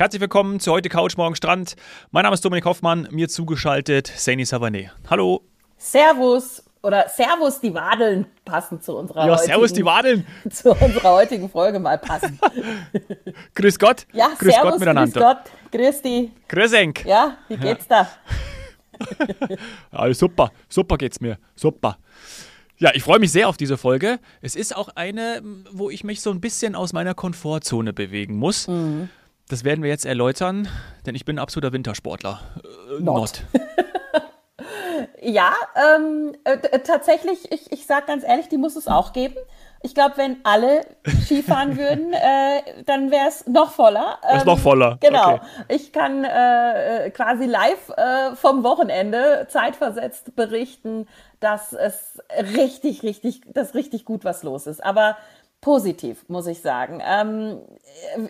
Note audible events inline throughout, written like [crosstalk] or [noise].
Herzlich willkommen zu heute Couch Morgen Strand. Mein Name ist Dominik Hoffmann, mir zugeschaltet Saini Savané. Hallo. Servus oder Servus die Wadeln passen zu unserer ja, heutigen, Servus die Wadeln. [laughs] zu unserer heutigen Folge mal passen. [laughs] grüß Gott. Ja, grüß Servus, Gott miteinander. Grüß Gott, grüß die. Grüß Enk. Ja, wie geht's da? [laughs] ja, super, super geht's mir, super. Ja, ich freue mich sehr auf diese Folge. Es ist auch eine, wo ich mich so ein bisschen aus meiner Komfortzone bewegen muss. Mhm. Das werden wir jetzt erläutern, denn ich bin ein absoluter Wintersportler. Äh, not. not. [laughs] ja, ähm, äh, tatsächlich, ich, ich sage ganz ehrlich, die muss es auch geben. Ich glaube, wenn alle Skifahren [laughs] würden, äh, dann wäre es noch voller. Ähm, ist noch voller. Genau. Okay. Ich kann äh, äh, quasi live äh, vom Wochenende zeitversetzt berichten, dass es richtig, richtig, dass richtig gut was los ist. Aber positiv, muss ich sagen. Ähm,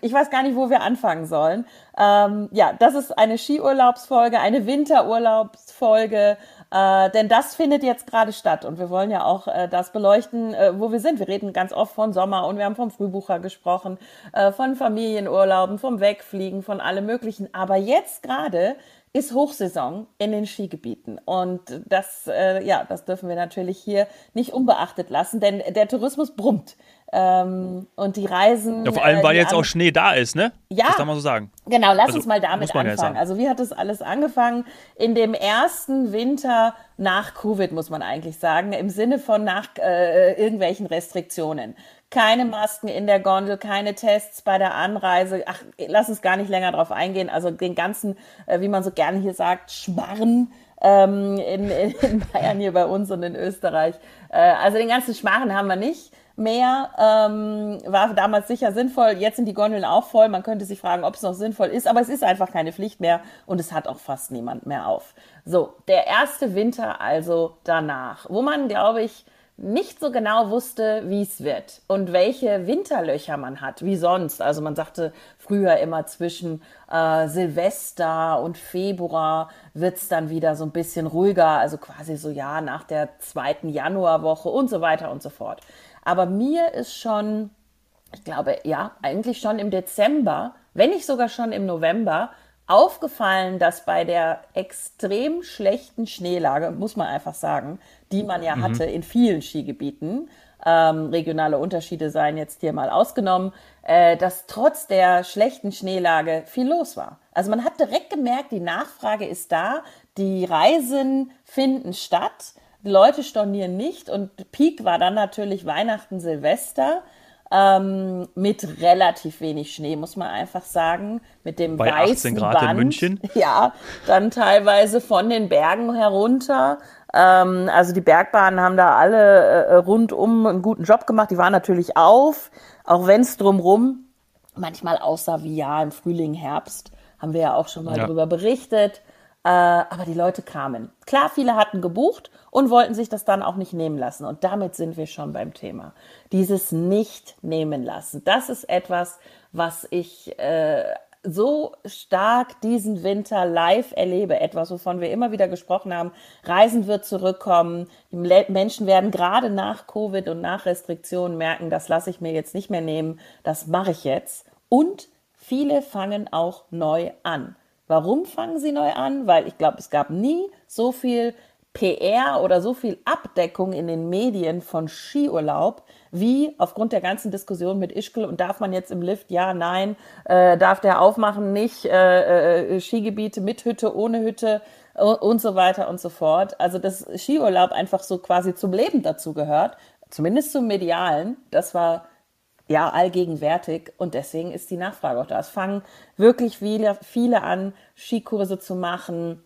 ich weiß gar nicht, wo wir anfangen sollen. Ähm, ja, das ist eine Skiurlaubsfolge, eine Winterurlaubsfolge, äh, denn das findet jetzt gerade statt und wir wollen ja auch äh, das beleuchten, äh, wo wir sind. Wir reden ganz oft von Sommer und wir haben vom Frühbucher gesprochen, äh, von Familienurlauben, vom Wegfliegen, von allem Möglichen. Aber jetzt gerade ist Hochsaison in den Skigebieten. Und das, äh, ja, das dürfen wir natürlich hier nicht unbeachtet lassen, denn der Tourismus brummt. Ähm, und die Reisen. Ja, vor allem, weil äh, jetzt auch Schnee da ist, ne? Ja. Das kann man so sagen. Genau, lass also, uns mal damit anfangen. Ja also, wie hat das alles angefangen? In dem ersten Winter nach Covid, muss man eigentlich sagen, im Sinne von nach äh, irgendwelchen Restriktionen. Keine Masken in der Gondel, keine Tests bei der Anreise. Ach, lass uns gar nicht länger drauf eingehen. Also den ganzen, äh, wie man so gerne hier sagt, Schmarren ähm, in, in Bayern hier bei uns und in Österreich. Äh, also den ganzen Schmarren haben wir nicht mehr. Ähm, war damals sicher sinnvoll. Jetzt sind die Gondeln auch voll. Man könnte sich fragen, ob es noch sinnvoll ist, aber es ist einfach keine Pflicht mehr und es hat auch fast niemand mehr auf. So, der erste Winter also danach, wo man, glaube ich, nicht so genau wusste, wie es wird und welche Winterlöcher man hat, wie sonst. Also man sagte früher immer zwischen äh, Silvester und Februar wird es dann wieder so ein bisschen ruhiger, also quasi so ja nach der zweiten Januarwoche und so weiter und so fort. Aber mir ist schon, ich glaube, ja, eigentlich schon im Dezember, wenn nicht sogar schon im November, aufgefallen, dass bei der extrem schlechten Schneelage, muss man einfach sagen, die man ja mhm. hatte in vielen Skigebieten, ähm, regionale Unterschiede seien jetzt hier mal ausgenommen, äh, dass trotz der schlechten Schneelage viel los war. Also man hat direkt gemerkt, die Nachfrage ist da, die Reisen finden statt die Leute stornieren nicht und Peak war dann natürlich Weihnachten, Silvester ähm, mit relativ wenig Schnee, muss man einfach sagen. Mit dem Bei weißen 18 Grad Band. in München. [laughs] Ja, dann teilweise von den Bergen herunter. Ähm, also die Bergbahnen haben da alle äh, rundum einen guten Job gemacht. Die waren natürlich auf, auch wenn es drumrum manchmal aussah wie ja im Frühling, Herbst. Haben wir ja auch schon mal ja. drüber berichtet. Äh, aber die Leute kamen. Klar, viele hatten gebucht und wollten sich das dann auch nicht nehmen lassen. Und damit sind wir schon beim Thema. Dieses Nicht-Nehmen lassen. Das ist etwas, was ich äh, so stark diesen Winter live erlebe. Etwas, wovon wir immer wieder gesprochen haben. Reisen wird zurückkommen. Die Menschen werden gerade nach Covid und nach Restriktionen merken, das lasse ich mir jetzt nicht mehr nehmen. Das mache ich jetzt. Und viele fangen auch neu an. Warum fangen sie neu an? Weil ich glaube, es gab nie so viel PR oder so viel Abdeckung in den Medien von Skiurlaub wie aufgrund der ganzen Diskussion mit Ischgl. Und darf man jetzt im Lift, ja, nein, äh, darf der aufmachen, nicht, äh, äh, Skigebiete mit Hütte, ohne Hütte und so weiter und so fort. Also dass Skiurlaub einfach so quasi zum Leben dazu gehört, zumindest zum Medialen, das war ja allgegenwärtig und deswegen ist die Nachfrage auch da. Es fangen wirklich viele, viele an, Skikurse zu machen,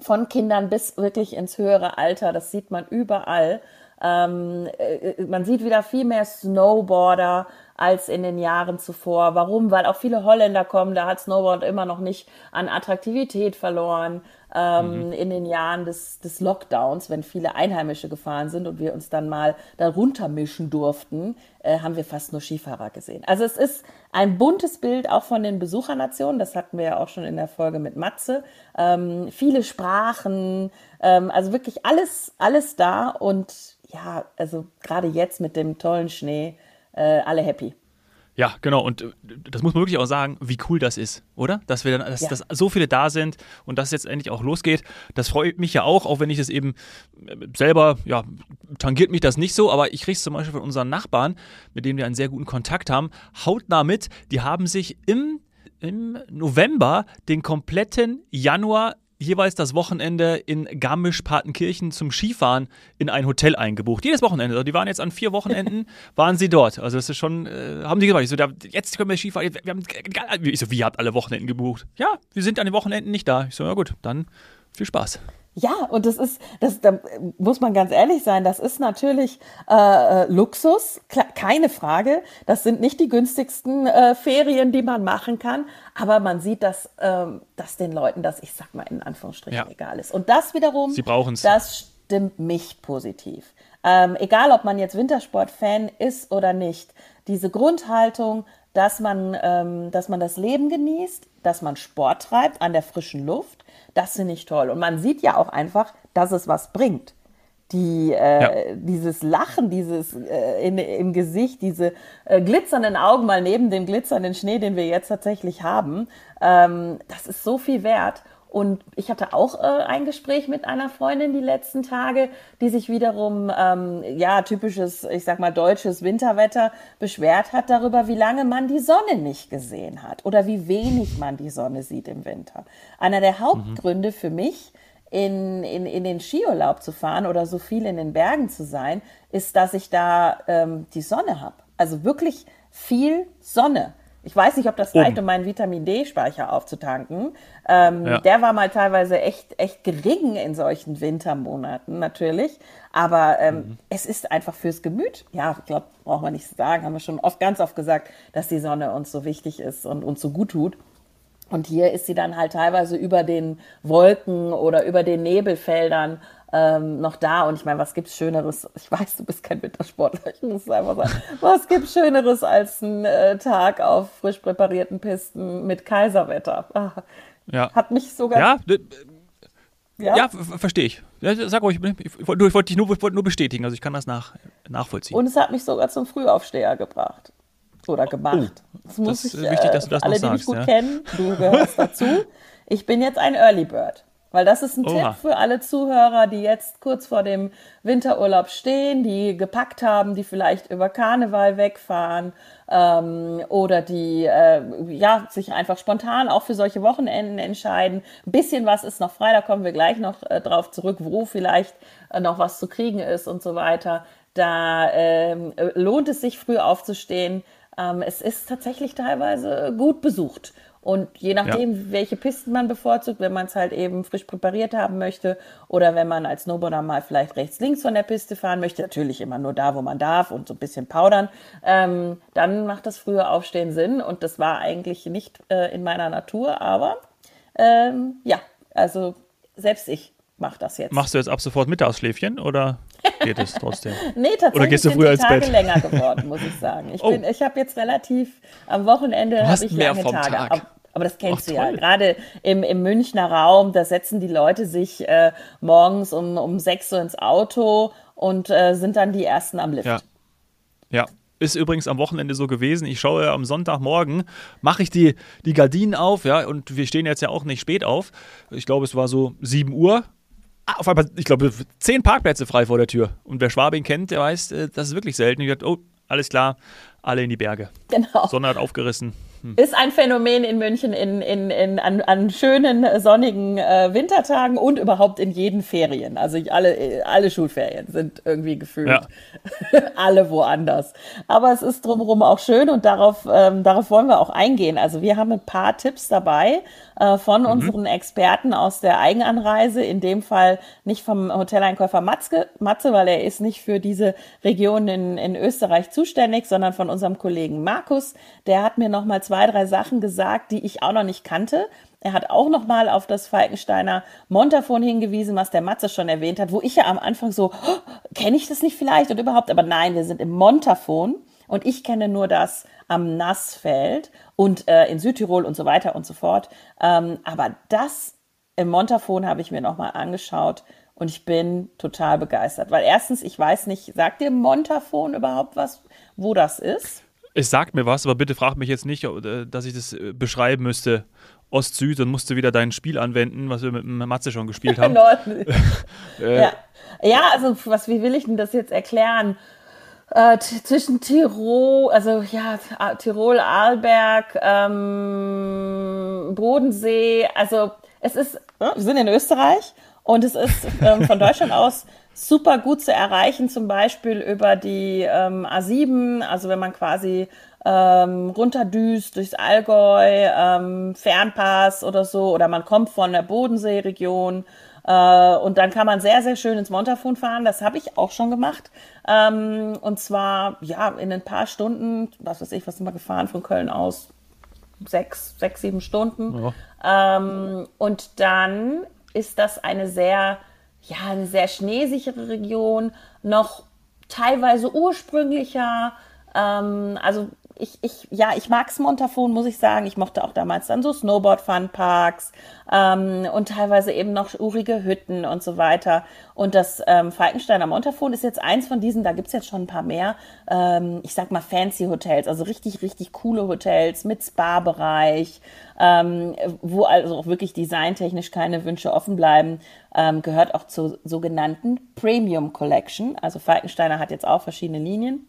von Kindern bis wirklich ins höhere Alter. Das sieht man überall. Ähm, äh, man sieht wieder viel mehr Snowboarder als in den Jahren zuvor. Warum? Weil auch viele Holländer kommen, da hat Snowboard immer noch nicht an Attraktivität verloren ähm, mhm. in den Jahren des, des Lockdowns, wenn viele Einheimische gefahren sind und wir uns dann mal darunter mischen durften, äh, haben wir fast nur Skifahrer gesehen. Also es ist ein buntes Bild auch von den Besuchernationen, das hatten wir ja auch schon in der Folge mit Matze. Ähm, viele Sprachen, ähm, also wirklich alles, alles da und ja, also gerade jetzt mit dem tollen Schnee, äh, alle happy. Ja, genau. Und äh, das muss man wirklich auch sagen, wie cool das ist, oder? Dass wir dann, dass, Ja. dass so viele da sind und dass es jetzt endlich auch losgeht. Das freut mich ja auch, auch wenn ich das eben äh, selber, ja, tangiert mich das nicht so, aber ich kriege es zum Beispiel von unseren Nachbarn, mit denen wir einen sehr guten Kontakt haben, hautnah mit. Die haben sich im, im November den kompletten Januar jeweils das Wochenende in Garmisch-Partenkirchen zum Skifahren in ein Hotel eingebucht. Jedes Wochenende. Also die waren jetzt an vier Wochenenden, [laughs] waren sie dort. Also das ist schon, äh, haben die gesagt, ich so, da, jetzt können wir Skifahren. Wir haben, ich so, wie, ihr habt alle Wochenenden gebucht? Ja, wir sind an den Wochenenden nicht da. Ich so, ja gut, dann viel Spaß. Ja, und das ist, das, da muss man ganz ehrlich sein, das ist natürlich äh, äh, Luxus, keine Frage. Das sind nicht die günstigsten äh, Ferien, die man machen kann, aber man sieht, dass, ähm, dass den Leuten das, ich sag mal in Anführungsstrichen, Ja. egal ist. Und das wiederum, Sie brauchen's. das stimmt mich positiv. Ähm, egal, ob man jetzt Wintersport-Fan ist oder nicht, diese Grundhaltung, dass man, ähm, dass man das Leben genießt, dass man Sport treibt an der frischen Luft, das finde ich toll. Und man sieht ja auch einfach, dass es was bringt. Die, äh, Ja. Dieses Lachen, dieses äh, in, im Gesicht, diese äh, glitzernden Augen mal neben dem glitzernden Schnee, den wir jetzt tatsächlich haben, ähm, das ist so viel wert. Und ich hatte auch äh, ein Gespräch mit einer Freundin die letzten Tage, die sich wiederum, ähm, ja, typisches, ich sag mal, deutsches Winterwetter beschwert hat darüber, wie lange man die Sonne nicht gesehen hat oder wie wenig man die Sonne sieht im Winter. Einer der Hauptgründe für mich, in, in, in den Skiurlaub zu fahren oder so viel in den Bergen zu sein, ist, dass ich da ähm, die Sonne habe. Also wirklich viel Sonne. Ich weiß nicht, ob das reicht, um meinen Vitamin D-Speicher aufzutanken. Ähm, Ja. Der war mal teilweise echt, echt gering in solchen Wintermonaten natürlich. Aber ähm, es ist einfach fürs Gemüt. Ja, ich glaube, braucht man nicht sagen, haben wir schon oft, ganz oft gesagt, dass die Sonne uns so wichtig ist und uns so gut tut. Und hier ist sie dann halt teilweise über den Wolken oder über den Nebelfeldern ähm, noch da. Und ich meine, was gibt's Schöneres? Ich weiß, du bist kein Wintersportler, ich muss es einfach sagen. Was gibt's Schöneres als ein äh, Tag auf frisch präparierten Pisten mit Kaiserwetter? Ah, Ja. hat mich sogar. Ja, ja? ja, ver- verstehe ich. Ja, sag ruhig, ich wollte ich wollte dich nur, ich wollte nur bestätigen, also ich kann das nach, nachvollziehen. Und es hat mich sogar zum Frühaufsteher gebracht. Oder gemacht. das muss Oh, das ist ich, wichtig, dass du das alle, noch die mich sagst, gut ja. kennen, du gehörst dazu. Ich bin jetzt ein Early Bird. Weil das ist ein Oha. Tipp für alle Zuhörer, die jetzt kurz vor dem Winterurlaub stehen, die gepackt haben, die vielleicht über Karneval wegfahren ähm, oder die äh, ja, sich einfach spontan auch für solche Wochenenden entscheiden. Ein bisschen was ist noch frei, da kommen wir gleich noch äh, drauf zurück, wo vielleicht äh, noch was zu kriegen ist und so weiter. Da ähm, äh, lohnt es sich, früh aufzustehen. Ähm, es ist tatsächlich teilweise gut besucht. Und je nachdem, welche Pisten man bevorzugt, wenn man es halt eben frisch präpariert haben möchte oder wenn man als Snowboarder mal vielleicht rechts, links von der Piste fahren möchte, natürlich immer nur da, wo man darf und so ein bisschen powdern, ähm, dann macht das frühe Aufstehen Sinn. Und das war eigentlich nicht äh, in meiner Natur, aber ähm, ja, also selbst ich mache das jetzt. Machst du jetzt ab sofort Mittagsschläfchen oder geht es trotzdem? [laughs] Nee, tatsächlich Oder gehst du sind früher die ins Tage Bett? länger geworden, muss ich sagen. Ich, [laughs] Oh. bin, ich habe jetzt relativ am Wochenende habe ich mehr lange vom Tage. Tag. Aber, aber das kennst Ach, du ja. Gerade im, im Münchner Raum, da setzen die Leute sich äh, morgens um, um 6 Uhr ins Auto und äh, sind dann die Ersten am Lift. Ja. Ja. Ist übrigens am Wochenende so gewesen. Ich schaue am Sonntagmorgen, mache ich die, die Gardinen auf, ja, und wir stehen jetzt ja auch nicht spät auf. Ich glaube, es war so 7 Uhr. Ah, auf einmal, ich glaube, zehn Parkplätze frei vor der Tür. Und wer Schwabing kennt, der weiß, äh, das ist wirklich selten. Ich dachte, oh, alles klar, alle in die Berge. Genau. Sonne hat aufgerissen. Ist ein Phänomen in München in, in, in, an, an schönen, äh, sonnigen äh, Wintertagen und überhaupt in jeden Ferien. Also ich, alle, äh, alle Schulferien sind irgendwie gefühlt Ja. [laughs] alle woanders. Aber es ist drumherum auch schön und darauf, ähm, darauf wollen wir auch eingehen. Also wir haben ein paar Tipps dabei äh, von unseren Experten aus der Eigenanreise. In dem Fall nicht vom Hoteleinkäufer Matzke, Matze, weil er ist nicht für diese Region in, in Österreich zuständig, sondern von unserem Kollegen Markus. Der hat mir noch mal zwei, drei Sachen gesagt, die ich auch noch nicht kannte. Er hat auch noch mal auf das Falkensteiner Montafon hingewiesen, was der Matze schon erwähnt hat, wo ich ja am Anfang so, oh, kenne ich das nicht vielleicht und überhaupt, aber nein, wir sind im Montafon und ich kenne nur das am Nassfeld und äh, in Südtirol und so weiter und so fort. Ähm, aber das im Montafon habe ich mir noch mal angeschaut und ich bin total begeistert, weil erstens, ich weiß nicht, sagt dir Montafon überhaupt was, wo das ist? Es sagt mir was, aber bitte frag mich jetzt nicht, äh, dass ich das äh, beschreiben müsste. Ost-Süd und musste wieder dein Spiel anwenden, was wir mit Matze schon gespielt [laughs] haben. [laughs] äh, ja. ja, also was, wie will ich denn das jetzt erklären? Äh, zwischen Tirol, also ja, Tirol, Arlberg, ähm, Bodensee, also es ist, wir sind in Österreich und es ist ähm, von Deutschland aus super gut zu erreichen, zum Beispiel über die ähm, A7, also wenn man quasi ähm, runterdüst durchs Allgäu, ähm, Fernpass oder so, oder man kommt von der Bodenseeregion und dann kann man sehr, sehr schön ins Montafon fahren. Das habe ich auch schon gemacht. Ähm, und zwar, ja, in ein paar Stunden, was weiß ich, was sind wir gefahren von Köln aus? Sechs, sechs, sieben Stunden. Ja. Ähm, und dann ist das eine sehr, ja, eine sehr schneesichere Region, noch teilweise ursprünglicher. Ähm, also ich, ich, ja, ich mag's Montafon, muss ich sagen. Ich mochte auch damals dann so Snowboard-Funparks ähm, und teilweise eben noch urige Hütten und so weiter. Und das ähm, Falkensteiner Montafon ist jetzt eins von diesen, da gibt's jetzt schon ein paar mehr, ähm, ich sag mal fancy Hotels, also richtig, richtig coole Hotels mit Spa-Bereich, ähm, wo also auch wirklich designtechnisch keine Wünsche offen bleiben, ähm, gehört auch zur sogenannten Premium Collection. Also Falkensteiner hat jetzt auch verschiedene Linien.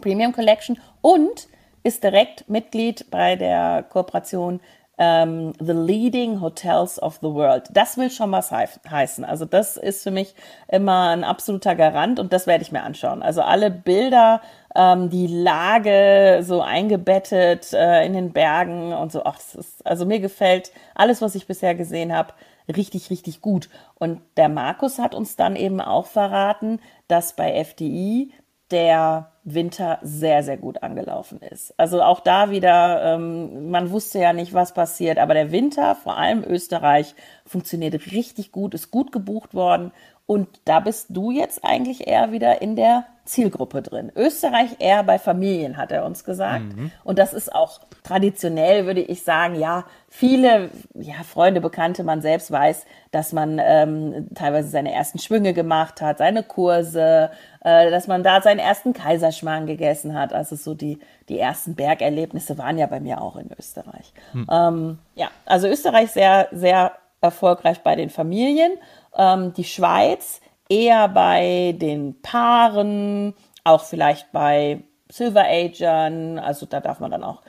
Premium Collection und ist direkt Mitglied bei der Kooperation ähm, The Leading Hotels of the World. Das will schon was he heißen. Also das ist für mich immer ein absoluter Garant und das werde ich mir anschauen. Also alle Bilder, ähm, die Lage so eingebettet äh, in den Bergen und so. Ach, das ist, also mir gefällt alles, was ich bisher gesehen habe, richtig, richtig gut. Und der Markus hat uns dann eben auch verraten, dass bei FDI der Winter sehr, sehr gut angelaufen ist. Also auch da wieder, ähm, man wusste ja nicht, was passiert, aber der Winter, vor allem Österreich, funktioniert richtig gut, ist gut gebucht worden und da bist du jetzt eigentlich eher wieder in der Zielgruppe drin. Österreich eher bei Familien, hat er uns gesagt. Mhm. Und das ist auch traditionell, würde ich sagen, ja, viele ja, Freunde, Bekannte, man selbst weiß, dass man ähm, teilweise seine ersten Schwünge gemacht hat, seine Kurse, äh, dass man da seinen ersten Kaiserschmarrn gegessen hat. Also so die, die ersten Bergerlebnisse waren ja bei mir auch in Österreich. Mhm. Ähm, ja, also Österreich sehr, sehr erfolgreich bei den Familien ähm, die Schweiz eher bei den Paaren, auch vielleicht bei Silver Agern, also da darf man dann auch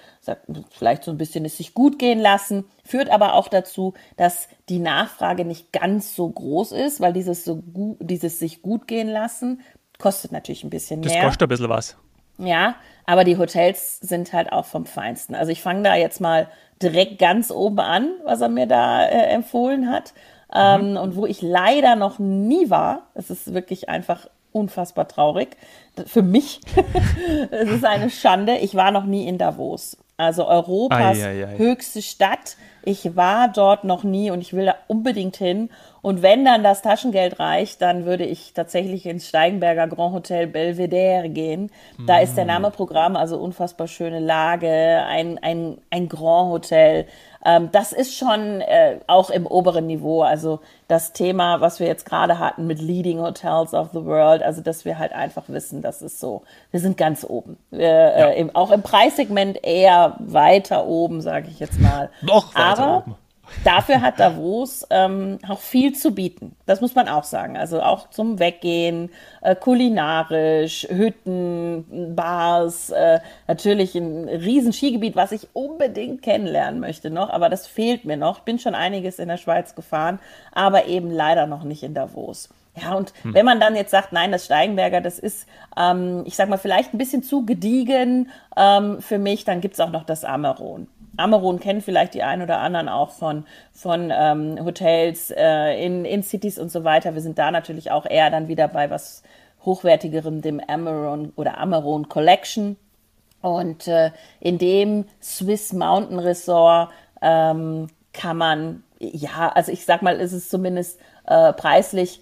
vielleicht so ein bisschen es sich gut gehen lassen, führt aber auch dazu, dass die Nachfrage nicht ganz so groß ist, weil dieses so gut, dieses sich gut gehen lassen kostet natürlich ein bisschen mehr. Das kostet ein bisschen was. Ja, aber die Hotels sind halt auch vom Feinsten. Also ich fange da jetzt mal direkt ganz oben an, was er mir da äh, empfohlen hat ähm, mhm. und wo ich leider noch nie war. Es ist wirklich einfach unfassbar traurig. Für mich [laughs] es ist eine Schande. Ich war noch nie in Davos. Also Europas ei, ei, ei. höchste Stadt. Ich war dort noch nie und ich will da unbedingt hin. Und wenn dann das Taschengeld reicht, dann würde ich tatsächlich ins Steigenberger Grand Hotel Belvedere gehen. Da mm. ist der mm. Name Programm, also unfassbar schöne Lage, ein, ein, ein Grand Hotel ähm, das ist schon äh, auch im oberen Niveau. Also das Thema, was wir jetzt gerade hatten mit Leading Hotels of the World, also dass wir halt einfach wissen, das ist so, wir sind ganz oben. Wir, äh, ja. äh, im, auch im Preissegment eher weiter oben, sage ich jetzt mal. Noch weiter Aber, oben. Dafür hat Davos ähm, auch viel zu bieten. Das muss man auch sagen. Also auch zum Weggehen, äh, kulinarisch, Hütten, Bars, äh, natürlich ein riesen Skigebiet, was ich unbedingt kennenlernen möchte noch, aber das fehlt mir noch. Ich bin schon einiges in der Schweiz gefahren, aber eben leider noch nicht in Davos. Ja, und hm. wenn man dann jetzt sagt, nein, das Steigenberger, das ist, ähm, ich sag mal, vielleicht ein bisschen zu gediegen ähm, für mich, dann gibt's auch noch das Ameron. Ameron kennen vielleicht die einen oder anderen auch von, von ähm, Hotels äh, in, in Cities und so weiter. Wir sind da natürlich auch eher dann wieder bei was hochwertigerem, dem Ameron oder Ameron Collection. Und äh, in dem Swiss Mountain Resort ähm, kann man, ja, also ich sag mal, ist es zumindest äh, preislich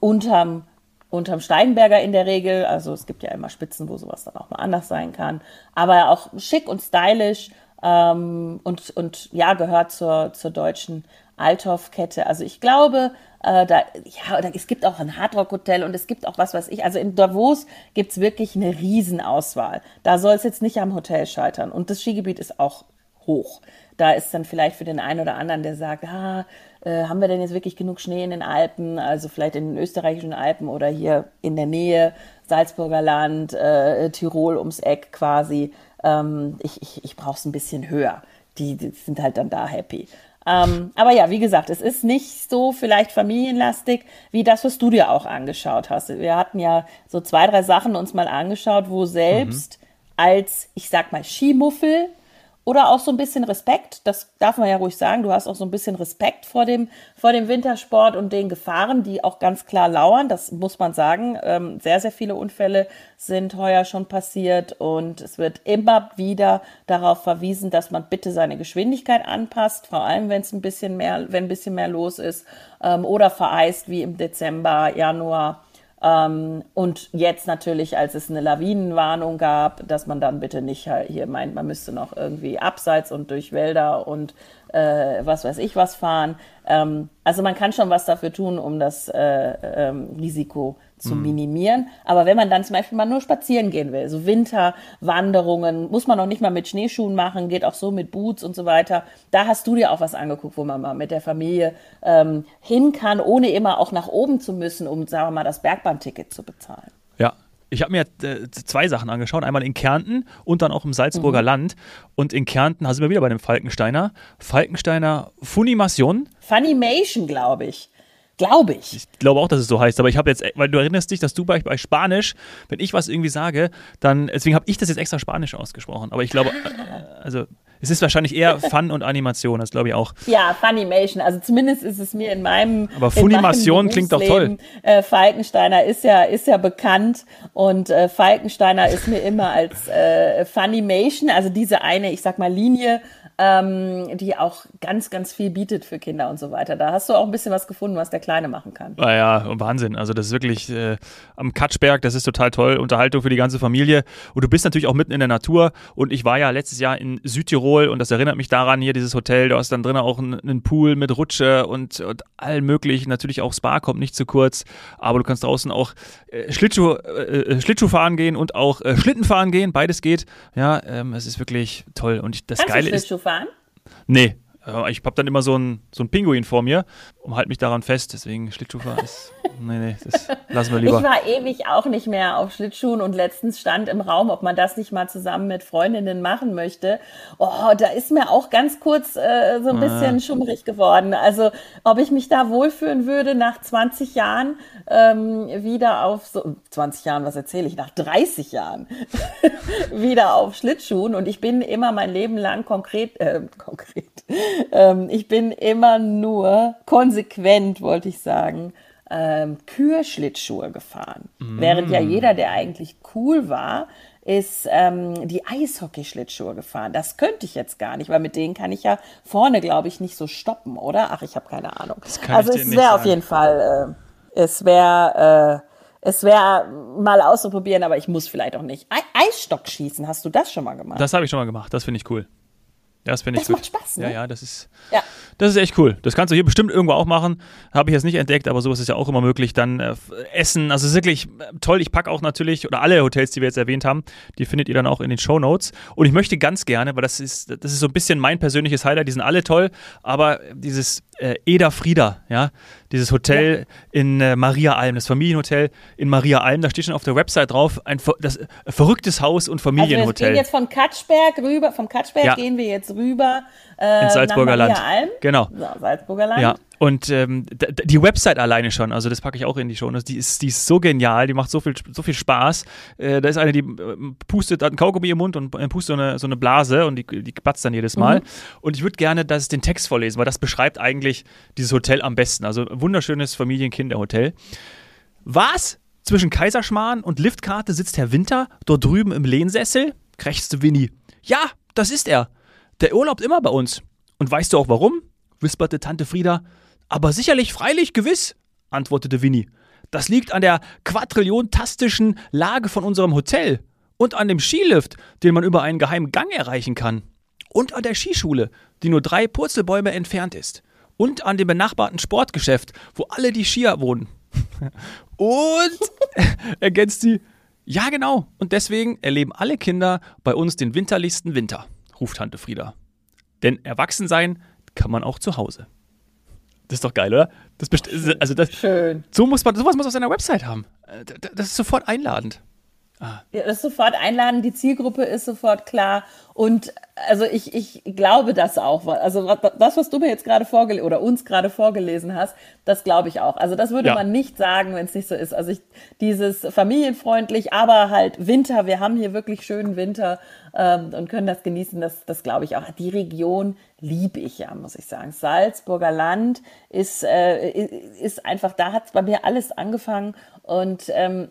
unterm unterm Steigenberger in der Regel. Also es gibt ja immer Spitzen, wo sowas dann auch mal anders sein kann. Aber auch schick und stylisch ähm, und, und ja, gehört zur, zur deutschen Althoff-Kette. Also ich glaube, äh, da, ja, oder es gibt auch ein Hardrock-Hotel und es gibt auch was weiß ich. Also in Davos gibt's wirklich eine Riesenauswahl. Da soll es jetzt nicht am Hotel scheitern. Und das Skigebiet ist auch hoch. Da ist dann vielleicht für den einen oder anderen, der sagt, ah, äh, haben wir denn jetzt wirklich genug Schnee in den Alpen, also vielleicht in den österreichischen Alpen oder hier in der Nähe, Salzburger Land, äh, Tirol ums Eck quasi. Ähm, ich ich, ich brauche es ein bisschen höher. Die, die sind halt dann da happy. Ähm, aber ja, wie gesagt, es ist nicht so vielleicht familienlastig wie das, was du dir auch angeschaut hast. Wir hatten ja so zwei, drei Sachen uns mal angeschaut, wo selbst mhm. als, ich sag mal, Skimuffel oder auch so ein bisschen Respekt, das darf man ja ruhig sagen, du hast auch so ein bisschen Respekt vor dem, vor dem Wintersport und den Gefahren, die auch ganz klar lauern, das muss man sagen. Ähm, sehr, sehr viele Unfälle sind heuer schon passiert und es wird immer wieder darauf verwiesen, dass man bitte seine Geschwindigkeit anpasst, vor allem wenn es ein bisschen mehr, wenn ein bisschen mehr los ist ähm, oder vereist wie im Dezember, Januar ähm, und jetzt natürlich, als es eine Lawinenwarnung gab, dass man dann bitte nicht hier meint, man müsste noch irgendwie abseits und durch Wälder und äh, was weiß ich was fahren. Ähm, also man kann schon was dafür tun, um das äh, ähm, Risiko zu mhm. minimieren. Aber wenn man dann zum Beispiel mal nur spazieren gehen will, so Winterwanderungen, muss man auch nicht mal mit Schneeschuhen machen, geht auch so mit Boots und so weiter. Da hast du dir auch was angeguckt, wo man mal mit der Familie ähm, hin kann, ohne immer auch nach oben zu müssen, um, sagen wir mal, das Bergbahnticket zu bezahlen. Ja, ich habe mir äh, zwei Sachen angeschaut. Einmal in Kärnten und dann auch im Salzburger mhm. Land. Und in Kärnten, da sind wir wieder bei dem Falkensteiner. Falkensteiner Funimation. Funimation, glaube ich. Glaube ich. Ich glaube auch, dass es so heißt, aber ich habe jetzt, weil du erinnerst dich, dass du bei, bei Spanisch, wenn ich was irgendwie sage, dann, deswegen habe ich das jetzt extra Spanisch ausgesprochen. Aber ich glaube, ah. also es ist wahrscheinlich eher [laughs] Fun und Animation, das glaube ich auch. Ja, Funimation. Also zumindest ist es mir in meinem. Aber Funimation klingt doch toll. Äh, Falkensteiner ist ja, ist ja bekannt und äh, Falkensteiner ist mir immer als äh, Funimation, also diese eine, ich sag mal, Linie ähm, die auch ganz, ganz viel bietet für Kinder und so weiter. Da hast du auch ein bisschen was gefunden, was der Kleine machen kann. Naja, ah Wahnsinn. Also das ist wirklich äh, am Katschberg, das ist total toll. Unterhaltung für die ganze Familie. Und du bist natürlich auch mitten in der Natur. Und ich war ja letztes Jahr in Südtirol und das erinnert mich daran, hier dieses Hotel, du hast dann drinnen auch einen, einen Pool mit Rutsche und, und allem möglichen. Natürlich auch Spa kommt nicht zu kurz, aber du kannst draußen auch äh, Schlittschuh, äh, äh Schlittschuh fahren gehen und auch äh, Schlitten fahren gehen. Beides geht. Ja, ähm, es ist wirklich toll. Und das Kannst Geile ist. fahren? Nee, ich habe dann immer so einen so Pinguin vor mir und halte mich daran fest. Deswegen Schlittschuhfahren [laughs] ist. Nee, nee, das lassen wir lieber. Ich war ewig auch nicht mehr auf Schlittschuhen und letztens stand im Raum, ob man das nicht mal zusammen mit Freundinnen machen möchte. Oh, da ist mir auch ganz kurz äh, so ein bisschen ah. schummrig geworden. Also, ob ich mich da wohlfühlen würde nach 20 Jahren ähm, wieder auf so 20 Jahren, was erzähle ich, nach 30 Jahren [laughs] wieder auf Schlittschuhen und ich bin immer mein Leben lang konkret, äh, konkret, ähm, ich bin immer nur konsequent, wollte ich sagen, ähm, Kürschlittschuhe gefahren. Mm. Während ja jeder, der eigentlich cool war, ist ähm, die Eishockey-Schlittschuhe gefahren. Das könnte ich jetzt gar nicht, weil mit denen kann ich ja vorne, glaube ich, nicht so stoppen, oder? Ach, ich habe keine Ahnung. also es wäre auf jeden Fall, äh, es wäre, äh, es wäre mal auszuprobieren, aber ich muss vielleicht auch nicht. E Eisstock schießen, hast du das schon mal gemacht? Das habe ich schon mal gemacht. Das finde ich cool. Das finde ich das gut. macht Spaß, ne? Ja, ja, das ist, ja. das ist echt cool. Das kannst du hier bestimmt irgendwo auch machen. Habe ich jetzt nicht entdeckt, aber sowas ist ja auch immer möglich. Dann äh, Essen, also ist wirklich äh, toll. Ich packe auch natürlich, oder alle Hotels, die wir jetzt erwähnt haben, die findet ihr dann auch in den Show Notes. Und ich möchte ganz gerne, weil das ist, das ist so ein bisschen mein persönliches Highlight, die sind alle toll, aber dieses äh, Eda Frieda, ja, dieses Hotel ja. in äh, Maria Alm, das Familienhotel in Maria Alm, da steht schon auf der Website drauf, ein das, äh, verrücktes Haus und Familienhotel. Also wir gehen jetzt von Katschberg rüber, vom Katschberg ja. gehen wir jetzt rüber äh, ins Salzburger Land. Alm. Genau. So, Salzburger Land. Ja. Und ähm, die Website alleine schon, also das packe ich auch in die Show, die ist, die ist so genial, die macht so viel, so viel Spaß. Äh, da ist eine, die äh, pustet, hat einen Kaugummi im Mund und äh, pustet so eine, so eine Blase und die, die batzt dann jedes Mal. Mhm. Und ich würde gerne dass den Text vorlesen, weil das beschreibt eigentlich dieses Hotel am besten. Also wunderschönes Familienkinderhotel. Was? Zwischen Kaiserschmarrn und Liftkarte sitzt Herr Winter dort drüben im Lehnsessel? krächzte Winnie. Ja, das ist er. Der urlaubt immer bei uns. Und weißt du auch warum? wisperte Tante Frieda. Aber sicherlich, freilich, gewiss, antwortete Winnie. Das liegt an der quadrilliontastischen Lage von unserem Hotel und an dem Skilift, den man über einen geheimen Gang erreichen kann. Und an der Skischule, die nur drei Purzelbäume entfernt ist. und an dem benachbarten Sportgeschäft, wo alle die Skier wohnen. [laughs] Und [laughs] ergänzt sie, ja genau, und deswegen erleben alle Kinder bei uns den winterlichsten Winter, ruft Tante Frieda. Denn erwachsen sein kann man auch zu Hause. Das ist doch geil, oder? Das also das, Schön. So muss man, sowas muss man auf seiner Website haben. Äh, das ist sofort einladend. Ah. Ja, das ist sofort einladen, die Zielgruppe ist sofort klar. Und also ich, ich glaube das auch. Also das, was du mir jetzt gerade vorgelesen oder uns gerade vorgelesen hast, das glaube ich auch. Also das würde ja. man nicht sagen, wenn es nicht so ist. Also ich, dieses familienfreundlich, aber halt Winter, wir haben hier wirklich schönen Winter ähm, und können das genießen, das, das glaube ich auch. Die Region liebe ich ja, muss ich sagen. Salzburger Land ist, äh, ist einfach, da hat bei mir alles angefangen und ähm,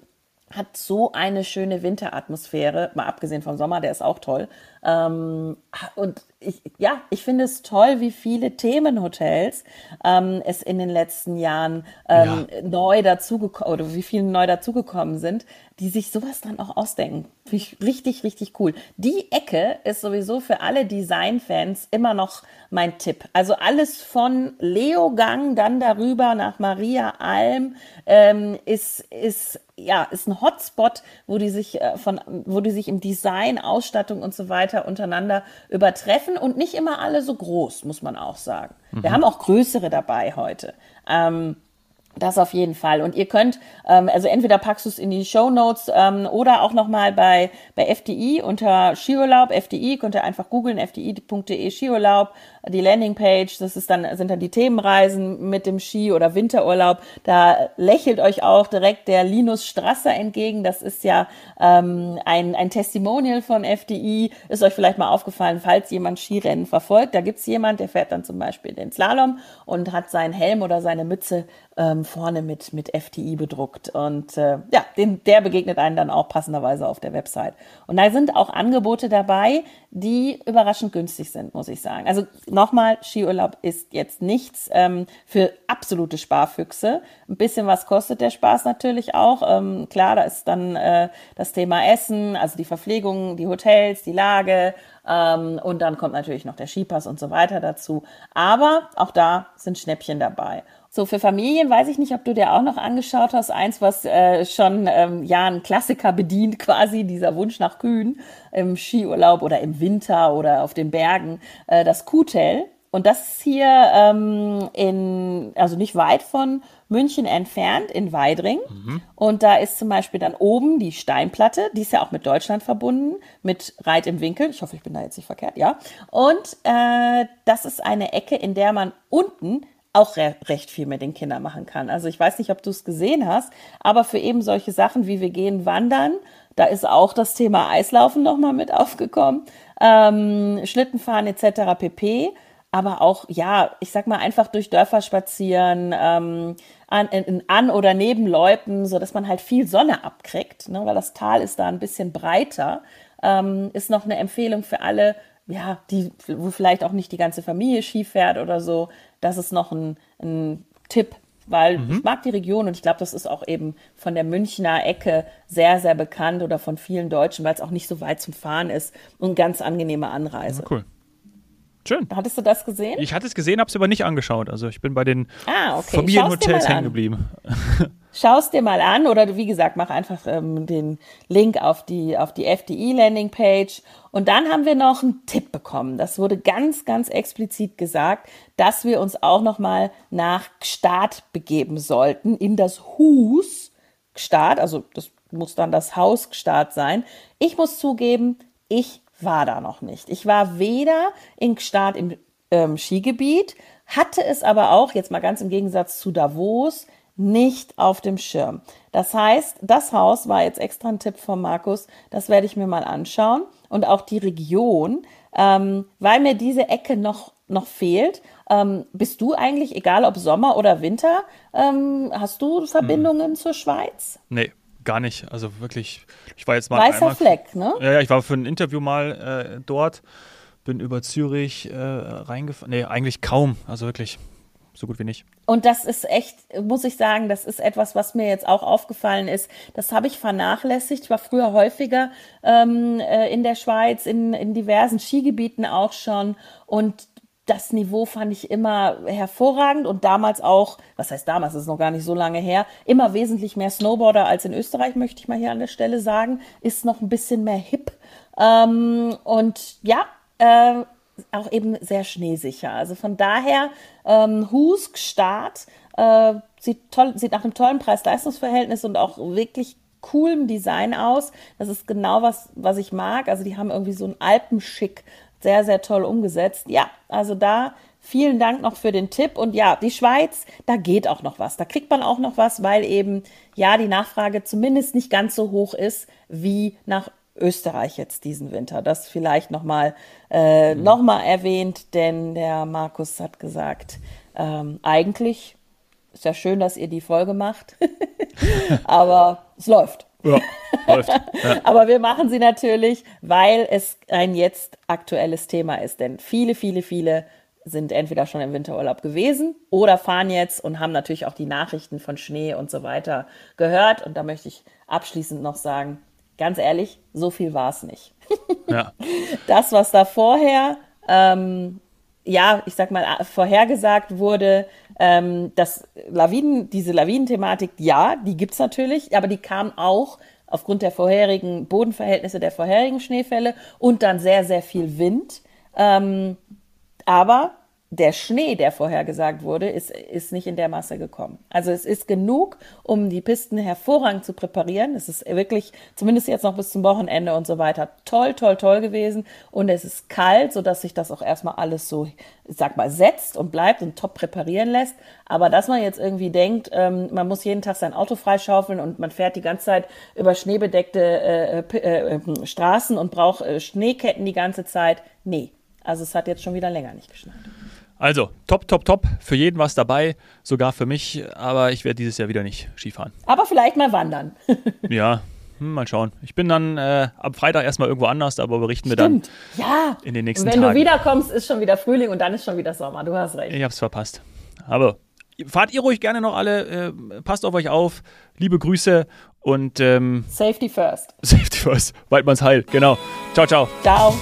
hat so eine schöne Winteratmosphäre, mal abgesehen vom Sommer, der ist auch toll. Ähm, und ich, ja, ich finde es toll, wie viele Themenhotels ähm, es in den letzten Jahren ähm, ja. neu dazugekommen oder wie viele neu dazugekommen sind, die sich sowas dann auch ausdenken. Finde ich richtig, richtig cool. Die Ecke ist sowieso für alle Designfans immer noch mein Tipp. Also alles von Leogang dann darüber nach Maria Alm ähm, ist, ist ja, ist ein Hotspot, wo die sich äh, von, wo die sich im Design, Ausstattung und so weiter untereinander übertreffen und nicht immer alle so groß, muss man auch sagen. Mhm. Wir haben auch größere dabei heute. Ähm, das auf jeden Fall. Und ihr könnt, ähm, also entweder packst du es in die Show Notes ähm, oder auch nochmal bei, bei FDI unter Skiurlaub, FDI, könnt ihr einfach googeln, fdi.de Skiurlaub die Landingpage, das ist dann, sind dann die Themenreisen mit dem Ski- oder Winterurlaub. Da lächelt euch auch direkt der Linus Strasser entgegen. Das ist ja ähm, ein, ein Testimonial von FDI. Ist euch vielleicht mal aufgefallen, falls jemand Skirennen verfolgt. Da gibt's jemand, der fährt dann zum Beispiel den Slalom und hat seinen Helm oder seine Mütze ähm, vorne mit, mit FDI bedruckt. Und äh, ja, den, der begegnet einen dann auch passenderweise auf der Website. Und da sind auch Angebote dabei, die überraschend günstig sind, muss ich sagen. Also nochmal, Skiurlaub ist jetzt nichts ähm, für absolute Sparfüchse. Ein bisschen was kostet der Spaß natürlich auch. Ähm, klar, da ist dann äh, das Thema Essen, also die Verpflegung, die Hotels, die Lage ähm, und dann kommt natürlich noch der Skipass und so weiter dazu. Aber auch da sind Schnäppchen dabei. So, für Familien weiß ich nicht, ob du dir auch noch angeschaut hast. Eins, was äh, schon ähm, ja ein Klassiker bedient, [laughs] quasi dieser Wunsch nach Kühen im Skiurlaub oder im Winter oder auf den Bergen, äh, das Kuhtel. Und das ist hier ähm, in, also nicht weit von München entfernt, in Weidring. Mhm. Und da ist zum Beispiel dann oben die Steinplatte, die ist ja auch mit Deutschland verbunden, mit Reit im Winkel. Ich hoffe, ich bin da jetzt nicht verkehrt, ja. Und äh, das ist eine Ecke, in der man unten auch re recht viel mit den Kindern machen kann. Also ich weiß nicht, ob du es gesehen hast, aber für eben solche Sachen wie wir gehen wandern, da ist auch das Thema Eislaufen nochmal mit aufgekommen, ähm, Schlittenfahren etc. pp. Aber auch, ja, ich sag mal, einfach durch Dörfer spazieren, ähm, an, in, an oder neben Leuten, so dass man halt viel Sonne abkriegt, ne, weil das Tal ist da ein bisschen breiter, ähm, ist noch eine Empfehlung für alle, ja, die, wo vielleicht auch nicht die ganze Familie Ski fährt oder so, das ist noch ein, ein Tipp, weil mhm. ich mag die Region und ich glaube, das ist auch eben von der Münchner Ecke sehr, sehr bekannt oder von vielen Deutschen, weil es auch nicht so weit zum Fahren ist und ganz angenehme Anreise. Ja, cool. Schön. Hattest du das gesehen? Ich hatte es gesehen, habe es aber nicht angeschaut. Also ich bin bei den ah, okay. Familienhotels hängen geblieben. [laughs] Schau es dir mal an oder wie gesagt, mach einfach ähm, den Link auf die, auf die FDI-Landingpage. Und dann haben wir noch einen Tipp bekommen. Das wurde ganz, ganz explizit gesagt, dass wir uns auch nochmal nach Gstaad begeben sollten, in das Hus Gstaad. Also das muss dann das Haus Gstaad sein. Ich muss zugeben, ich war da noch nicht. Ich war weder in Gstaad im ähm, Skigebiet, hatte es aber auch, jetzt mal ganz im Gegensatz zu Davos, nicht auf dem Schirm. Das heißt, das Haus war jetzt extra ein Tipp von Markus, das werde ich mir mal anschauen und auch die Region, ähm, weil mir diese Ecke noch, noch fehlt. Ähm, bist du eigentlich, egal ob Sommer oder Winter, ähm, hast du Verbindungen hm. zur Schweiz? Nee, gar nicht. Also wirklich, ich war jetzt mal. Weißer einmal, Fleck, ne? Ja, ja, ich war für ein Interview mal äh, dort, bin über Zürich äh, reingefahren. Nee, eigentlich kaum. Also wirklich so gut wie nicht. Und das ist echt, muss ich sagen, das ist etwas, was mir jetzt auch aufgefallen ist. Das habe ich vernachlässigt. Ich war früher häufiger ähm, äh, in der Schweiz, in, in diversen Skigebieten auch schon. Und das Niveau fand ich immer hervorragend und damals auch, was heißt damals, das ist noch gar nicht so lange her, immer wesentlich mehr Snowboarder als in Österreich, möchte ich mal hier an der Stelle sagen, ist noch ein bisschen mehr hip. Ähm, und ja, äh, auch eben sehr schneesicher. Also von daher, ähm, Husk Start äh, sieht, toll, sieht nach einem tollen Preis-Leistungs-Verhältnis und auch wirklich coolem Design aus. Das ist genau was, was ich mag. Also die haben irgendwie so ein Alpenschick sehr, sehr toll umgesetzt. Ja, also da vielen Dank noch für den Tipp. Und ja, die Schweiz, da geht auch noch was. Da kriegt man auch noch was, weil eben ja die Nachfrage zumindest nicht ganz so hoch ist wie nach Österreich jetzt diesen Winter. Das vielleicht nochmal äh, mhm. noch erwähnt, denn der Markus hat gesagt, ähm, eigentlich ist ja schön, dass ihr die Folge macht, [laughs] aber es läuft. Ja, läuft. [laughs] Ja. Aber wir machen sie natürlich, weil es ein jetzt aktuelles Thema ist. Denn viele, viele, viele sind entweder schon im Winterurlaub gewesen oder fahren jetzt und haben natürlich auch die Nachrichten von Schnee und so weiter gehört. Und da möchte ich abschließend noch sagen, ganz ehrlich, so viel war es nicht. Ja. [laughs] Das, was da vorher, ähm, ja, ich sag mal, vorhergesagt wurde, ähm, dass Lawinen, diese Lawinenthematik, ja, die gibt es natürlich, aber die kam auch aufgrund der vorherigen Bodenverhältnisse der vorherigen Schneefälle und dann sehr, sehr viel Wind. Ähm, aber der Schnee, der vorhergesagt wurde, ist, ist nicht in der Masse gekommen. Also es ist genug, um die Pisten hervorragend zu präparieren. Es ist wirklich, zumindest jetzt noch bis zum Wochenende und so weiter, toll, toll, toll gewesen. Und es ist kalt, sodass sich das auch erstmal alles so, sag mal, setzt und bleibt und top präparieren lässt. Aber dass man jetzt irgendwie denkt, ähm, man muss jeden Tag sein Auto freischaufeln und man fährt die ganze Zeit über schneebedeckte äh, äh, äh, Straßen und braucht äh, Schneeketten die ganze Zeit, nee. Also es hat jetzt schon wieder länger nicht geschneit. Also, top, top, top. Für jeden was dabei, sogar für mich. Aber ich werde dieses Jahr wieder nicht Skifahren. Aber vielleicht mal wandern. [laughs] ja, hm, mal schauen. Ich bin dann äh, am Freitag erstmal irgendwo anders, aber berichten wir dann ja. in den nächsten und wenn Tagen. Wenn du wiederkommst, ist schon wieder Frühling und dann ist schon wieder Sommer. Du hast recht. Ich hab's verpasst. Aber fahrt ihr ruhig gerne noch alle. Äh, passt auf euch auf. Liebe Grüße und ähm, Safety first. [laughs] Safety first. Weidmanns Heil. Genau. Ciao, ciao. Ciao.